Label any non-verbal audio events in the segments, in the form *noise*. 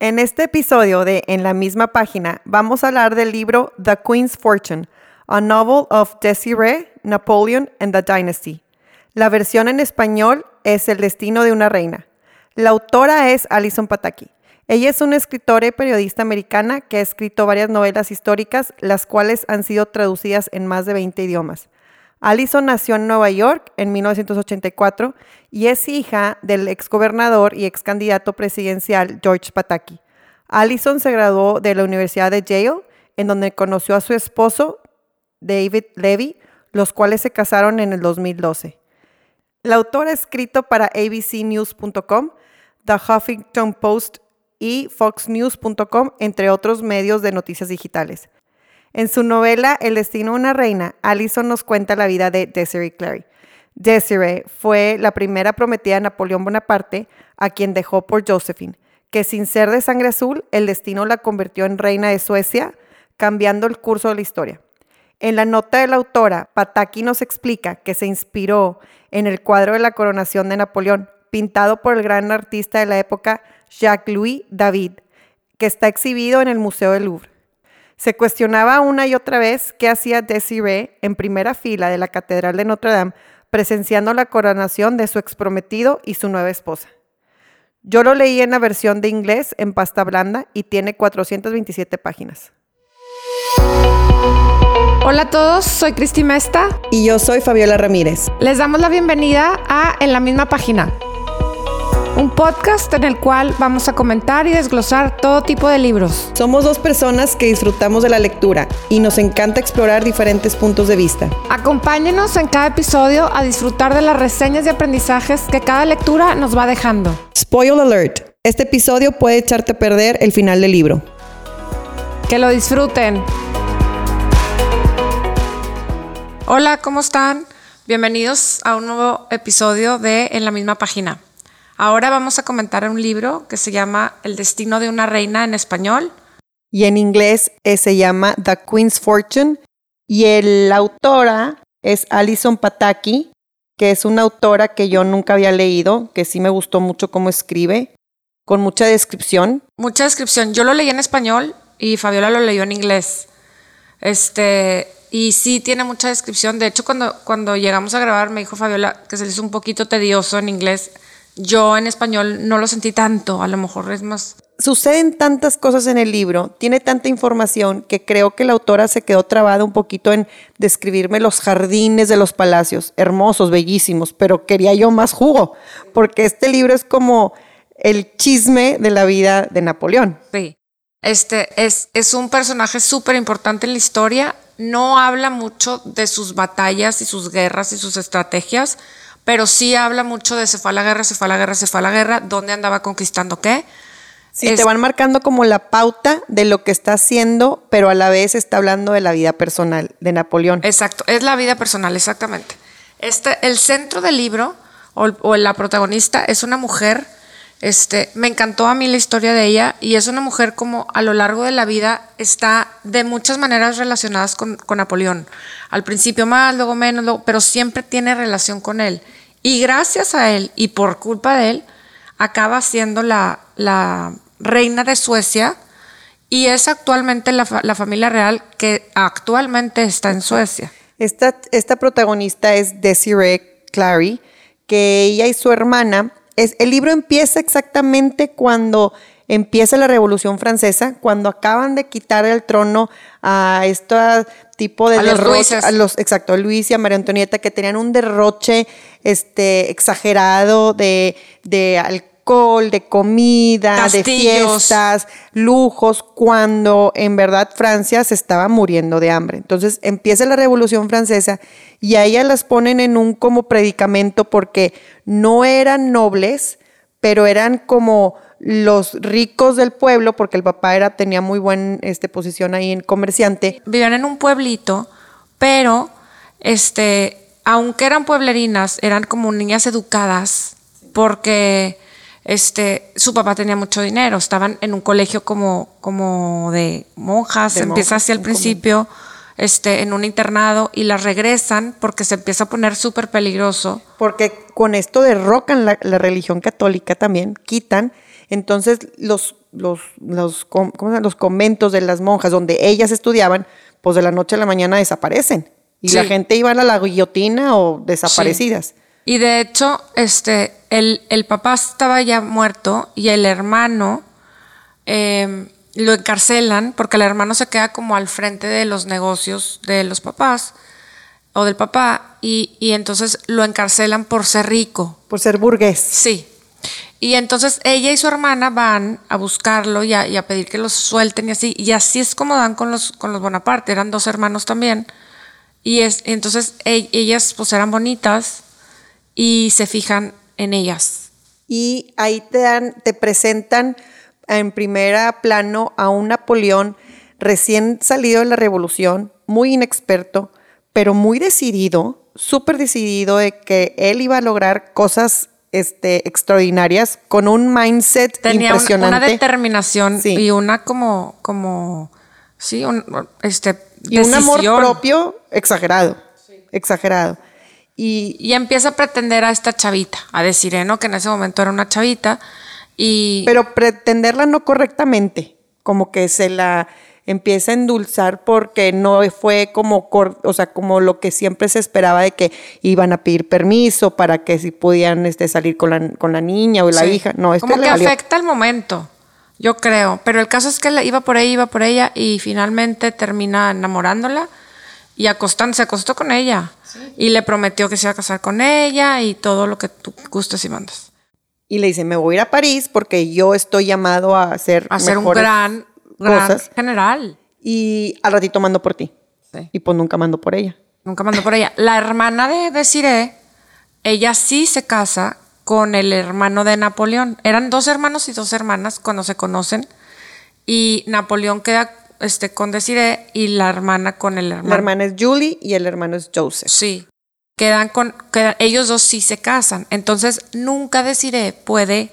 En este episodio de En la misma página vamos a hablar del libro The Queen's Fortune, a novel of Desiree, Napoleon and the Dynasty. La versión en español es El destino de una reina. La autora es Alison Pataki. Ella es una escritora y periodista americana que ha escrito varias novelas históricas, las cuales han sido traducidas en más de 20 idiomas. Alison nació en Nueva York en 1984 y es hija del exgobernador y ex candidato presidencial George Pataki. Alison se graduó de la Universidad de Yale, en donde conoció a su esposo, David Levy, los cuales se casaron en el 2012. La autora ha escrito para abcnews.com, The Huffington Post y foxnews.com, entre otros medios de noticias digitales. En su novela El destino de una reina, Allison nos cuenta la vida de Desiree Clary. Desiree fue la primera prometida de Napoleón Bonaparte, a quien dejó por Josephine, que sin ser de sangre azul, el destino la convirtió en reina de Suecia, cambiando el curso de la historia. En la nota de la autora, Pataki nos explica que se inspiró en el cuadro de la coronación de Napoleón, pintado por el gran artista de la época Jacques-Louis David, que está exhibido en el Museo del Louvre. Se cuestionaba una y otra vez qué hacía Desiree en primera fila de la Catedral de Notre Dame presenciando la coronación de su exprometido y su nueva esposa. Yo lo leí en la versión de inglés en pasta blanda y tiene 427 páginas. Hola a todos, soy Cristi Mesta. Y yo soy Fabiola Ramírez. Les damos la bienvenida a En la misma página un podcast en el cual vamos a comentar y desglosar todo tipo de libros. Somos dos personas que disfrutamos de la lectura y nos encanta explorar diferentes puntos de vista. Acompáñenos en cada episodio a disfrutar de las reseñas y aprendizajes que cada lectura nos va dejando. Spoil alert. Este episodio puede echarte a perder el final del libro. Que lo disfruten. Hola, ¿cómo están? Bienvenidos a un nuevo episodio de En la misma página. Ahora vamos a comentar un libro que se llama El destino de una reina en español. Y en inglés eh, se llama The Queen's Fortune. Y la autora es Alison Pataki, que es una autora que yo nunca había leído, que sí me gustó mucho cómo escribe, con mucha descripción. Mucha descripción. Yo lo leí en español y Fabiola lo leyó en inglés. Este, y sí tiene mucha descripción. De hecho, cuando, cuando llegamos a grabar, me dijo Fabiola que se le hizo un poquito tedioso en inglés yo en español no lo sentí tanto, a lo mejor es más... Suceden tantas cosas en el libro, tiene tanta información que creo que la autora se quedó trabada un poquito en describirme los jardines de los palacios, hermosos, bellísimos, pero quería yo más jugo, porque este libro es como el chisme de la vida de Napoleón. Sí. Este es, es un personaje súper importante en la historia, no habla mucho de sus batallas y sus guerras y sus estrategias, pero sí habla mucho de se fue a la guerra, se fue a la guerra, se fue a la guerra, dónde andaba conquistando qué. Sí, te van marcando como la pauta de lo que está haciendo, pero a la vez está hablando de la vida personal de Napoleón. Exacto, es la vida personal, exactamente. Este, el centro del libro, o, la protagonista, es una mujer. Este, me encantó a mí la historia de ella y es una mujer como a lo largo de la vida está de muchas maneras relacionadas con, con Napoleón. Al principio más, luego menos, pero siempre tiene relación con él. Y gracias a él y por culpa de él, acaba siendo la, reina de Suecia y es actualmente la, la, familia real que actualmente está en Suecia. Esta, esta protagonista es Desiree Clary, que ella y su hermana, es, el libro empieza exactamente cuando empieza la Revolución Francesa, cuando acaban de quitar el trono a este tipo de a los, a los exacto, Luis y a María Antonieta que tenían un derroche este exagerado de, de alcohol, de comida, de fiestas, lujos, cuando en verdad Francia se estaba muriendo de hambre. Entonces empieza la Revolución Francesa y a ellas las ponen en un como predicamento porque no eran nobles, pero eran como los ricos del pueblo, porque el papá era, tenía muy buena este, posición ahí en comerciante. Vivían en un pueblito, pero este, aunque eran pueblerinas, eran como niñas educadas, porque este, su papá tenía mucho dinero, estaban en un colegio como, como de monjas, empieza así al principio, este, en un internado, y las regresan porque se empieza a poner súper peligroso. Porque con esto derrocan la, la religión católica también, quitan Entonces, los, los, los, ¿cómo se los conventos de las monjas donde ellas estudiaban, pues de la noche a la mañana desaparecen. Y la gente iba a la guillotina o desaparecidas. Y de hecho, este, el, el papá estaba ya muerto y el hermano eh, lo encarcelan porque el hermano se queda como al frente de los negocios de los papás o del papá y, y entonces lo encarcelan por ser rico. Por ser burgués. Sí. Y entonces ella y su hermana van a buscarlo y a, pedir que los suelten y así. Y así es como dan con los, con los Bonaparte. Eran dos hermanos también. Y, es, entonces ellas pues eran bonitas y se fijan en ellas. Y ahí te dan, te presentan en primera plano a un Napoleón recién salido de la revolución, muy inexperto, pero muy decidido, súper decidido de que él iba a lograr cosas este, extraordinarias con un mindset Tenía impresionante. una determinación Sí. y una como, como, sí, un, este, y un amor propio exagerado, exagerado. Y, Y empieza a pretender a esta chavita, a decir, ¿eh, ¿no? Que en ese momento era una chavita. Y pero pretenderla no correctamente, como que se la empieza a endulzar porque no fue como, cor- o sea, como lo que siempre se esperaba de que iban a pedir permiso para que si podían este, salir con la, con la niña o la Sí. hija. No, esto Como le que valió. afecta el momento, yo creo. Pero el caso es que le iba por ella, iba por ella y finalmente termina enamorándola y acostando, se acostó con ella. Y le prometió que se iba a casar con ella y todo lo que tú gustes y mandas. Y le dice, me voy a ir a París porque yo estoy llamado a hacer, A ser un mejores gran cosas general. y al ratito mando por ti. Sí. Y pues nunca mando por ella. Nunca mandó por ella. La hermana de Desiree, ella sí se casa con el hermano de Napoleón. Eran dos hermanos y dos hermanas cuando se conocen. Y Napoleón queda este, con Desiree y la hermana con el hermano. La hermana es Julie y el hermano es Joseph. Sí. Quedan con. quedan- ellos dos sí se casan. Entonces, nunca Desiree puede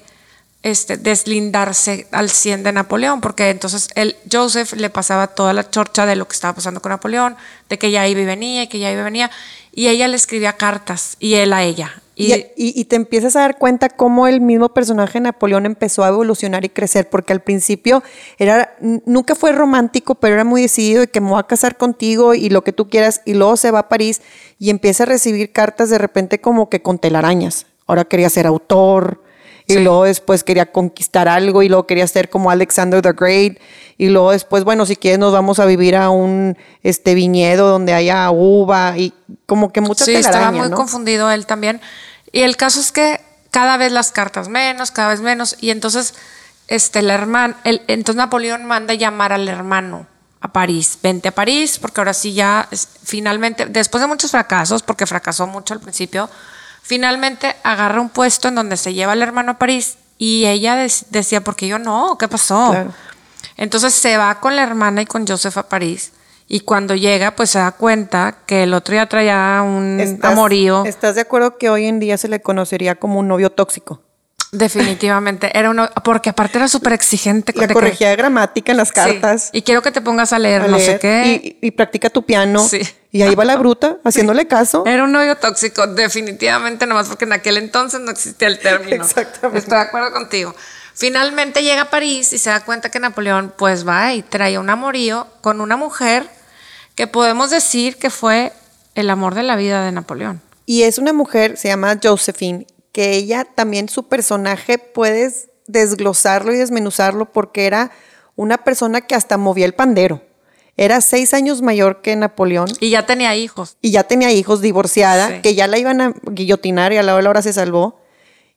este, deslindarse al 100 de Napoleón, porque entonces él, Joseph le pasaba toda la chorcha de lo que estaba pasando con Napoleón, de que ya iba y venía, y que ya iba y venía, y ella le escribía cartas, y él a ella. Y, y- y te empiezas a dar cuenta cómo el mismo personaje Napoleón empezó a evolucionar y crecer, porque al principio era, nunca fue romántico, pero era muy decidido de que me voy a casar contigo y lo que tú quieras, y luego se va a París y empieza a recibir cartas de repente como que con telarañas. Ahora quería ser autor, y Sí. luego después quería conquistar algo, y luego quería ser como Alexander the Great, y luego después, bueno, si quieres nos vamos a vivir a un este viñedo donde haya uva, y como que mucha sí, estaba muy ¿no? confundido él también. Y el caso es que cada vez las cartas menos, cada vez menos. Y entonces, este, el hermano, el, entonces Napoleón manda llamar al hermano a París. Vente a París, porque ahora sí ya, es- finalmente, después de muchos fracasos, porque fracasó mucho al principio, finalmente agarra un puesto en donde se lleva al hermano a París. Y ella decía, porque yo no, ¿qué pasó? Claro. Entonces se va con la hermana y con Joseph a París. Y cuando llega, pues se da cuenta que el otro ya traía un ¿Estás- amorío. ¿Estás de acuerdo que hoy en día se le conocería como un novio tóxico? Definitivamente. Era uno, porque aparte era súper exigente. La corregía de gramática en las Sí. cartas. Y quiero que te pongas a leer a no sé qué. Y, y practica tu piano. Sí. Y ahí va la bruta *laughs* haciéndole caso. Era un novio tóxico, definitivamente, nomás porque en aquel entonces no existía el término. Exactamente. Estoy de acuerdo contigo. Finalmente llega a París y se da cuenta que Napoleón, pues va y trae un amorío con una mujer que podemos decir que fue el amor de la vida de Napoleón. Y es una mujer, se llama Josephine, que ella también su personaje puedes desglosarlo y desmenuzarlo porque era una persona que hasta movía el pandero. Era seis años mayor que Napoleón Y ya tenía hijos. y ya tenía hijos divorciada, Sí. que ya la iban a guillotinar y a la hora de la hora se salvó.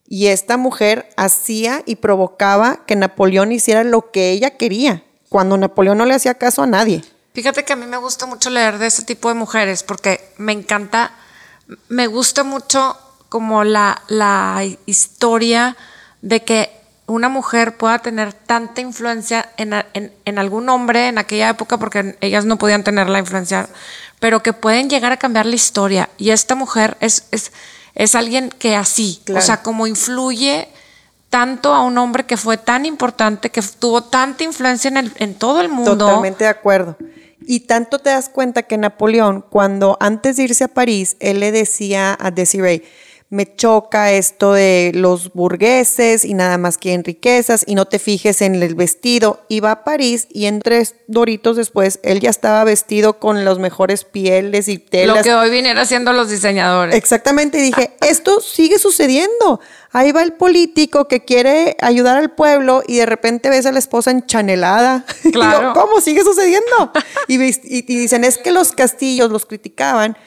Y esta mujer hacía y provocaba que Napoleón hiciera lo que ella quería, cuando Napoleón no le hacía caso a nadie. Fíjate que a mí me gusta mucho leer de ese tipo de mujeres porque me encanta, me gusta mucho como la, la historia de que una mujer pueda tener tanta influencia en, en- en algún hombre en aquella época porque ellas no podían tener la influencia, pero que pueden llegar a cambiar la historia. Y esta mujer es, es, es alguien que así, Claro. o sea, como influye tanto a un hombre que fue tan importante, que tuvo tanta influencia en, el, en todo el mundo. Totalmente de acuerdo. Y tanto te das cuenta que Napoleón, cuando antes de irse a París, él le decía a Desiree, me choca esto de los burgueses y nada más quieren riquezas y no te fijes en el vestido. Y va a París y en tres doritos después él ya estaba vestido con los mejores pieles y telas. Lo que hoy vinieron haciendo los diseñadores. Exactamente, y dije, *laughs* esto sigue sucediendo. Ahí va el político que quiere ayudar al pueblo y de repente ves a la esposa enchanelada. *laughs* Claro. ¿Cómo sigue sucediendo? y- y dicen, es que los castillos los criticaban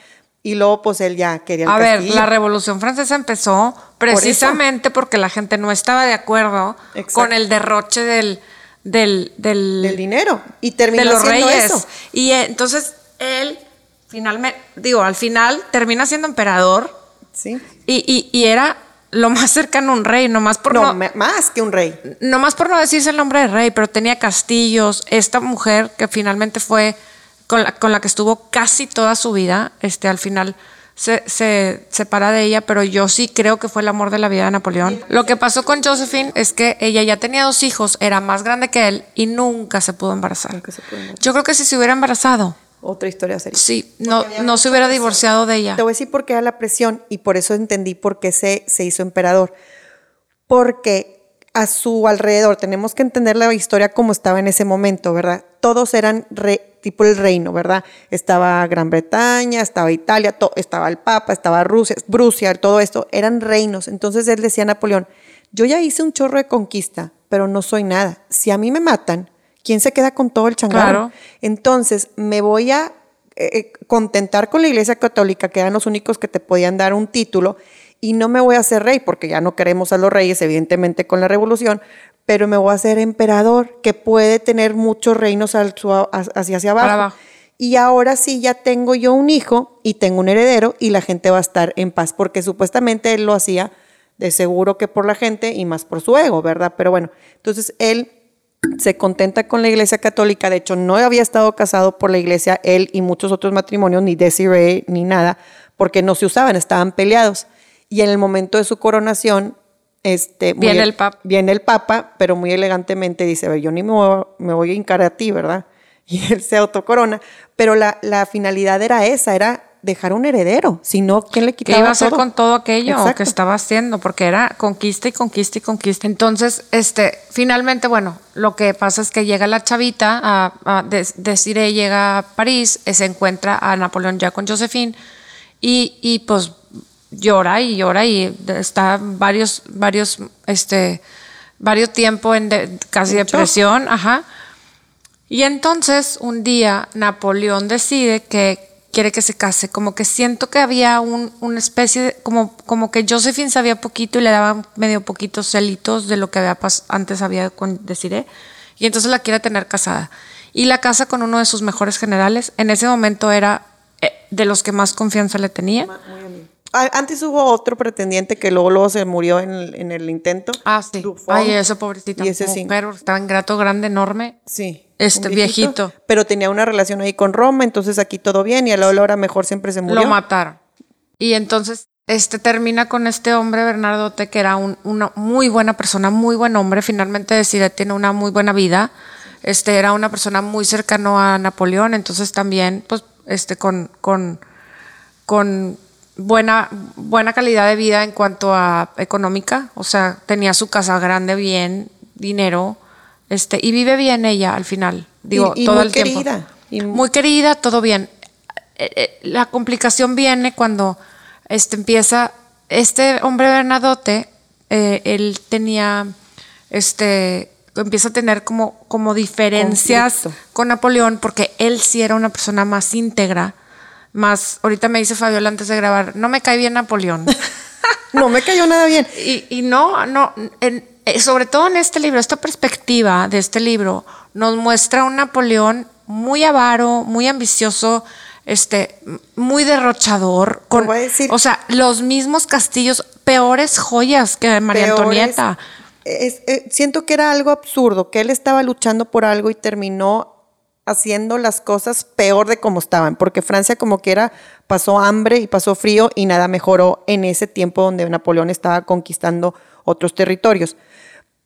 y luego pues él ya quería el A ver, la Revolución Francesa empezó precisamente porque la gente no estaba de acuerdo Exacto. con el derroche del, del, del, del dinero. Y terminó de los reyes. eso. Y eh, entonces él, finalmente, digo, al final termina siendo emperador Sí. y, y- y era lo más cercano a un rey, nomás por No, no, más que un rey. nomás por no decirse el nombre de rey, pero tenía castillos. Esta mujer que finalmente fue con la, con la que estuvo casi toda su vida, este, al final se, se separa de ella, pero yo sí creo que fue el amor de la vida de Napoleón. Lo que pasó con Josephine es que ella ya tenía dos hijos, era más grande que él y nunca se pudo embarazar. Nunca se pudo embarazar. Yo creo que si se hubiera embarazado, Otra historia sería. sí, no, no se hubiera divorciado de ella. Te voy a decir por qué era la presión y por eso entendí por qué se, se hizo emperador. Porque a su alrededor, tenemos que entender la historia como estaba en ese momento, ¿verdad? Todos eran re- tipo el reino, ¿verdad? Estaba Gran Bretaña, estaba Italia, to- estaba el Papa, estaba Rusia, Rusia, todo esto, eran reinos. Entonces él decía a Napoleón, yo ya hice un chorro de conquista, pero no soy nada. Si a mí me matan, ¿quién se queda con todo el changarro? Claro. Entonces me voy a eh, eh, contentar con la Iglesia Católica, que eran los únicos que te podían dar un título, y no me voy a hacer rey, porque ya no queremos a los reyes, evidentemente, con la revolución, pero me voy a hacer emperador, que puede tener muchos reinos hacia, hacia abajo. Abajo. Y ahora sí ya tengo yo un hijo y tengo un heredero y la gente va a estar en paz, porque supuestamente él lo hacía de seguro que por la gente y más por su ego, ¿verdad? Pero bueno, entonces él se contenta con la iglesia católica, de hecho no había estado casado por la iglesia, él y muchos otros matrimonios, ni Desiree, ni nada, porque no se usaban, estaban peleados. Y en el momento de su coronación, este, Viene el papa. Viene el papa, pero muy elegantemente dice, a ver, yo ni me voy, me voy a hincar a ti, ¿verdad? *laughs* Y él se autocorona, pero la, la finalidad era esa, era dejar un heredero, si no, ¿quién le ¿Qué quitaba iba a hacer todo? con todo aquello Exacto. que estaba haciendo? Porque era conquista y conquista y conquista. Entonces, este, finalmente, bueno, lo que pasa es que llega la chavita, a, a Des- Desiree llega a París, eh, se encuentra a Napoleón ya con Josephine y, y pues llora y llora y está varios, varios, este, varios tiempo en de- casi depresión, ajá. Y entonces un día Napoleón decide que quiere que se case, como que siento que había un, una especie de, como, como que Josephine sabía poquito y le daba medio poquitos celitos de lo que había antes había con Desiree, y entonces la quiere tener casada. Y la casa con uno de sus mejores generales, en ese momento era eh, de los que más confianza le tenía. Ah, Antes hubo otro pretendiente que luego, luego se murió en el, en el intento. Ah, sí. Ay, ese pobrecito. Y ese sí. mujer, estaba en grato grande, enorme. Sí. Este, viejito. Pero tenía una relación ahí con Roma, entonces aquí todo bien y a la hora mejor siempre se murió. Lo mataron. Y entonces este termina con este hombre, Bernardote, que era un- una muy buena persona, muy buen hombre. Finalmente decide, tiene una muy buena vida. Este era una persona muy cercano a Napoleón, entonces también, pues, este, con, con, con buena, buena calidad de vida en cuanto a económica. O sea, tenía su casa grande, bien, dinero, este, y vive bien ella al final. Digo, Y- y todo muy el tiempo. querida. Y- muy querida, todo bien. Eh, eh, la complicación viene cuando este empieza este hombre Bernadotte eh, él tenía este empieza a tener como como diferencias Conflicto. con Napoleón porque él sí era una persona más íntegra más ahorita me dice Fabiola antes de grabar no me cae bien Napoleón *laughs* No me cayó nada bien. y, y no, no, en- eh, sobre todo en este libro, esta perspectiva de este libro nos muestra un Napoleón muy avaro, muy ambicioso, este, muy derrochador, con, voy a decir- o sea, los mismos castillos, peores joyas que María Peores. Antonieta. Es- eh, siento que era algo absurdo, que él estaba luchando por algo y terminó haciendo las cosas peor de como estaban, porque Francia como quiera pasó hambre y pasó frío y nada mejoró en ese tiempo donde Napoleón estaba conquistando otros territorios.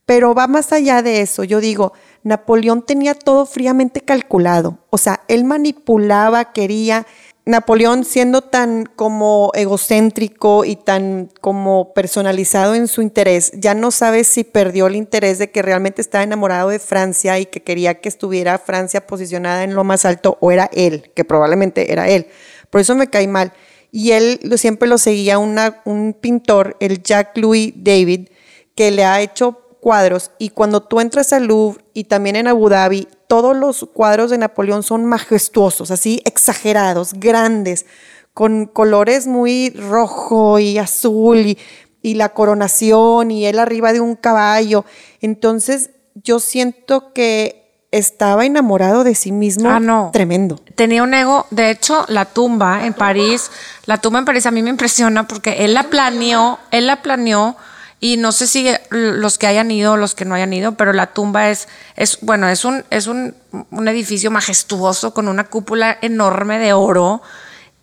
Pero va más allá de eso. Yo digo, Napoleón tenía todo fríamente calculado. O sea, él manipulaba, quería. Napoleón siendo tan como egocéntrico y tan como personalizado en su interés, ya no sabe si perdió el interés de que realmente estaba enamorado de Francia y que quería que estuviera Francia posicionada en lo más alto o era él, que probablemente era él. Por eso me cae mal. Y él siempre lo seguía un pintor, el Jacques Louis David, que le ha hecho cuadros y cuando tú entras al Louvre y también en Abu Dhabi, todos los cuadros de Napoleón son majestuosos, así exagerados, grandes, con colores muy rojo y azul y, y la coronación y él arriba de un caballo. Entonces yo siento que estaba enamorado de sí mismo. Ah, no. Tremendo. Tenía un ego, de hecho, la tumba en París, la tumba en París a mí me impresiona porque él la planeó, él la planeó y no sé si los que hayan ido o los que no hayan ido, pero la tumba es, es bueno, es un, es un, un edificio majestuoso con una cúpula enorme de oro.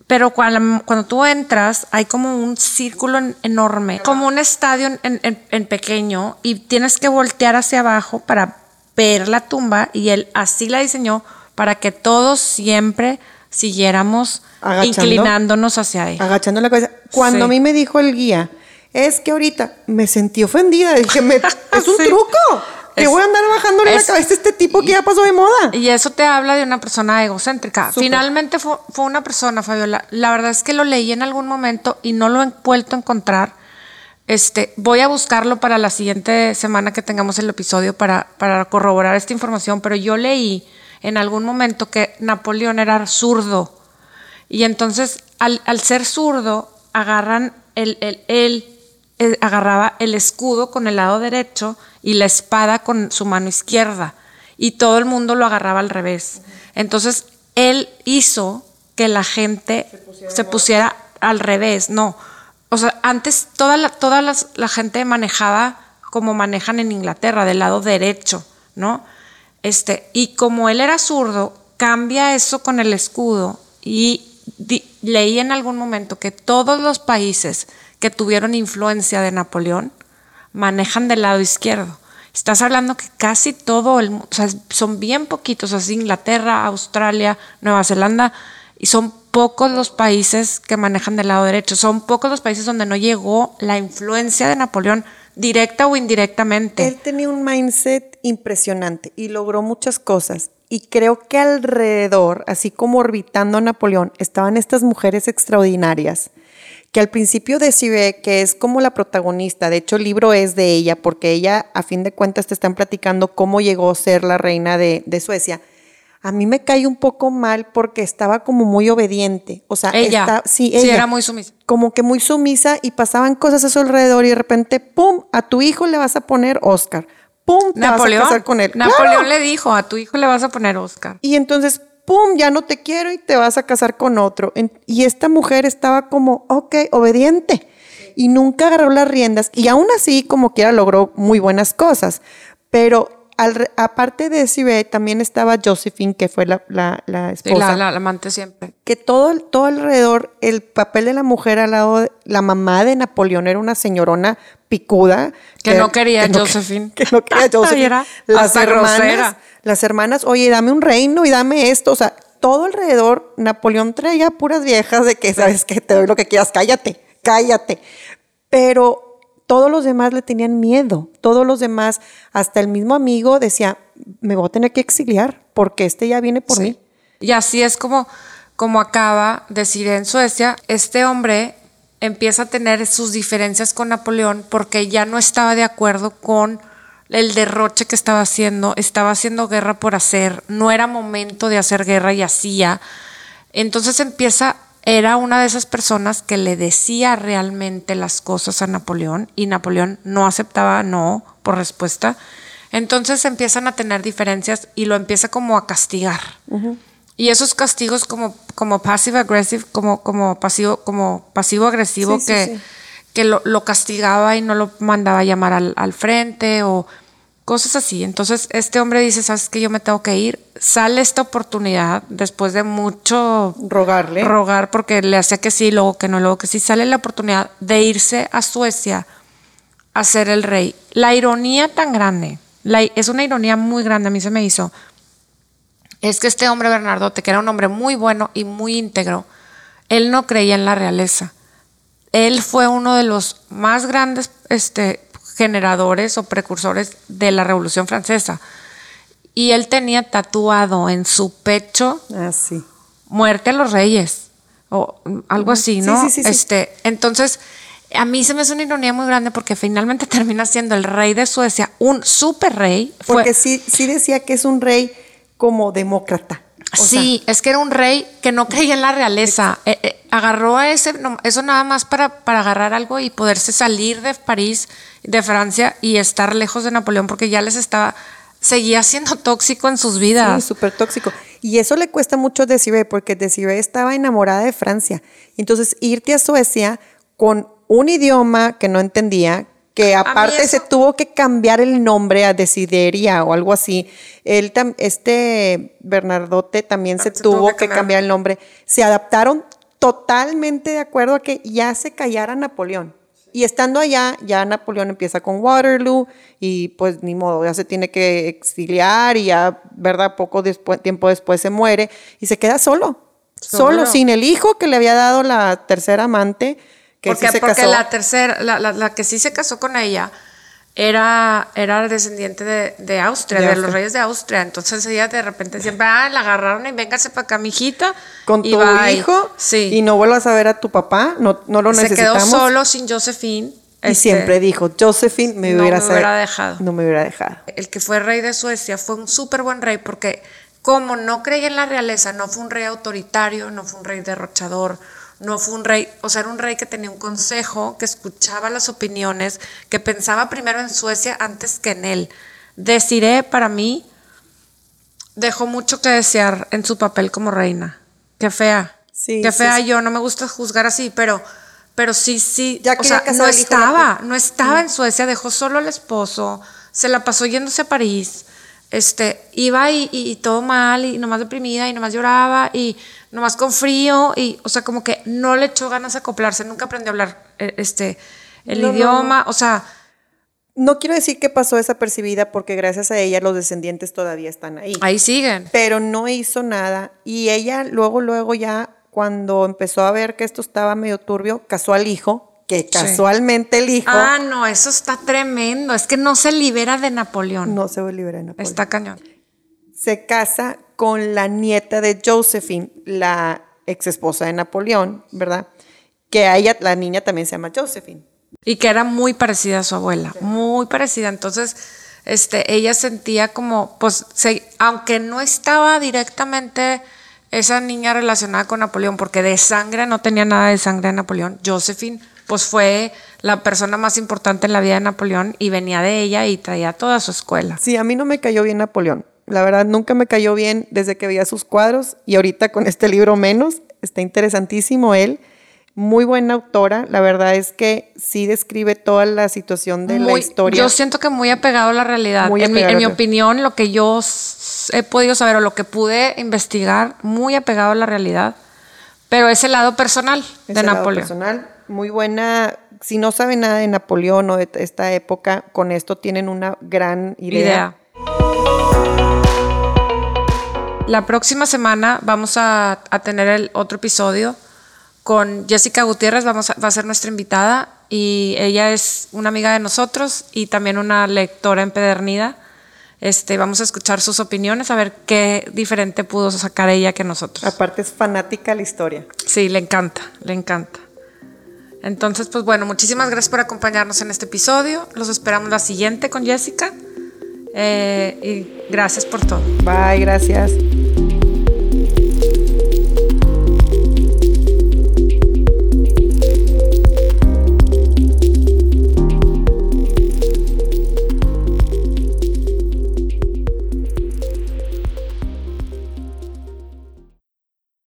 Pero cuando, cuando tú entras, hay como un círculo enorme, como un estadio en, en, en pequeño, y tienes que voltear hacia abajo para ver la tumba, y él así la diseñó para que todos siempre siguiéramos Agachando. inclinándonos hacia ahí. Agachando la cabeza. Cuando Sí. a mí me dijo el guía, es que ahorita me sentí ofendida. Dije, me- *laughs* es un Sí. truco. Que Es- voy a andar bajándole la cabeza a este tipo que ya pasó de moda. Y eso te habla de una persona egocéntrica. Finalmente fue, fue una persona, Fabiola. La verdad es que lo leí en algún momento y no lo he vuelto a encontrar. Este, voy a buscarlo para la siguiente semana que tengamos el episodio para, para corroborar esta información, pero yo leí en algún momento que Napoleón era zurdo. Y entonces, al, al ser zurdo, agarran el, el, agarraba el escudo con el lado derecho y la espada con su mano izquierda. Y todo el mundo lo agarraba al revés. Entonces, él hizo que la gente se pusiera, al revés. No. O sea, antes toda la, toda las- la gente manejaba como manejan en Inglaterra, del lado derecho, ¿no? Este, y como él era zurdo, cambia eso con el escudo y di- leí en algún momento que todos los países que tuvieron influencia de Napoleón manejan del lado izquierdo. Estás hablando que casi todo el mundo, o sea, son bien poquitos, así Inglaterra, Australia, Nueva Zelanda, y son pocos los países que manejan del lado derecho, son pocos los países donde no llegó la influencia de Napoleón directa o indirectamente. Él tenía un mindset impresionante y logró muchas cosas. Y creo que alrededor, así como orbitando a Napoleón, estaban estas mujeres extraordinarias que al principio decide que es como la protagonista, de hecho el libro es de ella, porque ella a fin de cuentas te están platicando cómo llegó a ser la reina de, de Suecia. A mí me cae un poco mal porque estaba como muy obediente. O sea, Ella. está- sí, Sí, ella. era muy sumisa. Como que muy sumisa y pasaban cosas a su alrededor y de repente, ¡pum! A tu hijo le vas a poner Oscar. ¡Pum! Te Napoleón, vas a casar con él. Napoleón ¡Claro! le dijo, a tu hijo le vas a poner Oscar. Y entonces, ¡pum! Ya no te quiero y te vas a casar con otro. Y esta mujer estaba como, ok, obediente. Y nunca agarró las riendas. Y aún así, como quiera, logró muy buenas cosas. Pero al aparte de Sibe, también estaba Josephine, que fue la, la, la Sí, esposa. la, la- la amante siempre. que todo, todo alrededor, el papel de la mujer al lado de la mamá de Napoleón era una señorona picuda. Que no quería que no- Josephine. Que no quería *laughs* Josephine. Las hermanas, grosera. las hermanas, oye, dame un reino y dame esto. O sea, todo alrededor, Napoleón traía puras viejas de que, ¿sabes que Te doy lo que quieras, cállate, cállate. Pero todos los demás le tenían miedo. Todos los demás, hasta el mismo amigo decía, me voy a tener que exiliar porque este ya viene por mí. Y así es como, como acaba decir en Suecia, este hombre empieza a tener sus diferencias con Napoleón porque ya no estaba de acuerdo con el derroche que estaba haciendo, estaba haciendo guerra por hacer, no era momento de hacer guerra y hacía. Entonces empieza, era una de esas personas que le decía realmente las cosas a Napoleón y Napoleón no aceptaba no por respuesta. Entonces empiezan a tener diferencias y lo empieza como a castigar. Y esos castigos como, como passive aggressive, como, como pasivo, como pasivo agresivo Sí, sí, que, sí. que lo, lo castigaba y no lo mandaba a llamar al, al frente o cosas así. Entonces este hombre dice, sabes que yo me tengo que ir. Sale esta oportunidad después de mucho Rogarle. rogar porque le hacía que sí, luego que no, luego que sí. Sale la oportunidad de irse a Suecia a ser el rey. La ironía tan grande, la- es una ironía muy grande, a mí se me hizo, es que este hombre Bernardote, que era un hombre muy bueno y muy íntegro, él no creía en la realeza. Él fue uno de los más grandes este, generadores o precursores de la Revolución Francesa. Y él tenía tatuado en su pecho Ah, sí. muerte a los reyes o algo así, Sí, ¿no? sí, sí, sí. Este, entonces a mí se me hace una ironía muy grande porque finalmente *laughs* termina siendo el rey de Suecia, un super rey. Porque sí, sí decía que es un rey como demócrata. O sea, sí, es que era un rey que no creía en la realeza. Eh, eh, agarró a ese, no, eso nada más para, para agarrar algo y poderse salir de París, de Francia y estar lejos de Napoleón porque ya les estaba, seguía siendo *laughs* tóxico en sus Sí, vidas. súper tóxico. Y eso le cuesta mucho a Desiree, porque Desiree estaba enamorada de Francia. Entonces, irte a Suecia con un idioma que no entendía, que aparte se tuvo que cambiar el nombre a Desideria o algo así. Él tam- este Bernardote también se, tuvo, que cambiar el nombre. Se adaptaron totalmente de acuerdo a que ya se callara Napoleón. Y estando allá, ya Napoleón empieza con Waterloo y pues ni modo, ya se tiene que exiliar y ya, ¿verdad? Poco después, tiempo después se muere y se queda solo. Solo, Solo. sin el hijo que le había dado la tercera amante, que porque sí se porque casó. la tercera, la, la- la que sí se casó con ella, era, era descendiente de, de Austria, De de, Austria. los reyes de Austria. Entonces ella de repente siempre, ah, la agarraron y véngase para acá, mijita. con y tu hijo Sí. y no vuelvas a ver a tu papá, no, no lo se quedó necesitamos. solo sin Josephine. y este, siempre dijo, Josephine me no hubiera, me hubiera dejado. No me hubiera dejado. El que fue rey de Suecia fue un súper buen rey porque como no creía en la realeza, no fue un rey autoritario, no fue un rey derrochador, no fue un rey, o sea, era un rey que tenía un consejo, que escuchaba las opiniones, que pensaba primero en Suecia antes que en él. Desiree, para mí, dejó mucho que desear en su papel como reina. Qué fea. Sí, Qué fea sí. yo, no me gusta juzgar así, pero, pero sí, sí. Ya o quería sea, casar no hijo estaba, no estaba en Suecia, dejó solo al esposo, se la pasó yéndose a París. Este, iba y, y- y todo mal, y nomás deprimida, y nomás lloraba, y nomás con frío, y, o sea, como que no le echó ganas de acoplarse, nunca aprendió a hablar eh, este, el No, no, idioma, o sea, No quiero decir que pasó desapercibida porque gracias a ella los descendientes todavía están ahí. ahí siguen. Pero no hizo nada y ella luego, luego ya cuando empezó a ver que esto estaba medio turbio, casó al hijo, que casualmente el hijo Ah, no, eso está tremendo, es que no se libera de Napoleón. no se libera de Napoleón. Está cañón. Se casa con la nieta de Josephine, la ex esposa de Napoleón, ¿verdad? Que a ella, la niña también se llama Josephine. Y que era muy parecida a su abuela, muy parecida. Entonces, este, ella sentía como, pues, se- aunque no estaba directamente esa niña relacionada con Napoleón, porque de sangre no tenía nada de sangre de Napoleón, Josephine, pues fue la persona más importante en la vida de Napoleón y venía de ella y traía toda su escuela. Sí, a mí no me cayó bien Napoleón. La verdad, nunca me cayó bien desde que veía sus cuadros y ahorita con este libro menos. Está interesantísimo él. Muy buena autora. La verdad es que sí describe toda la situación de la historia. Yo siento que muy apegado a la realidad. Muy en mi, en mi opinión, lo que yo he podido saber o lo que pude investigar, muy apegado a la realidad. Pero ese lado personal Ese de lado Napoleón. personal, muy buena. Si no saben nada de Napoleón o de esta época, con esto tienen una gran idea. idea. La próxima semana vamos a, a tener el otro episodio con Jessica Gutiérrez, vamos a- va a ser nuestra invitada y ella es una amiga de nosotros y también una lectora empedernida. Este, vamos a escuchar sus opiniones, a ver qué diferente pudo sacar ella que nosotros. Aparte es fanática de la historia. Sí, le encanta, le encanta. Entonces, pues bueno, muchísimas gracias por acompañarnos en este episodio. Los esperamos la siguiente con Jessica. Eh, y gracias por todo. Bye, gracias.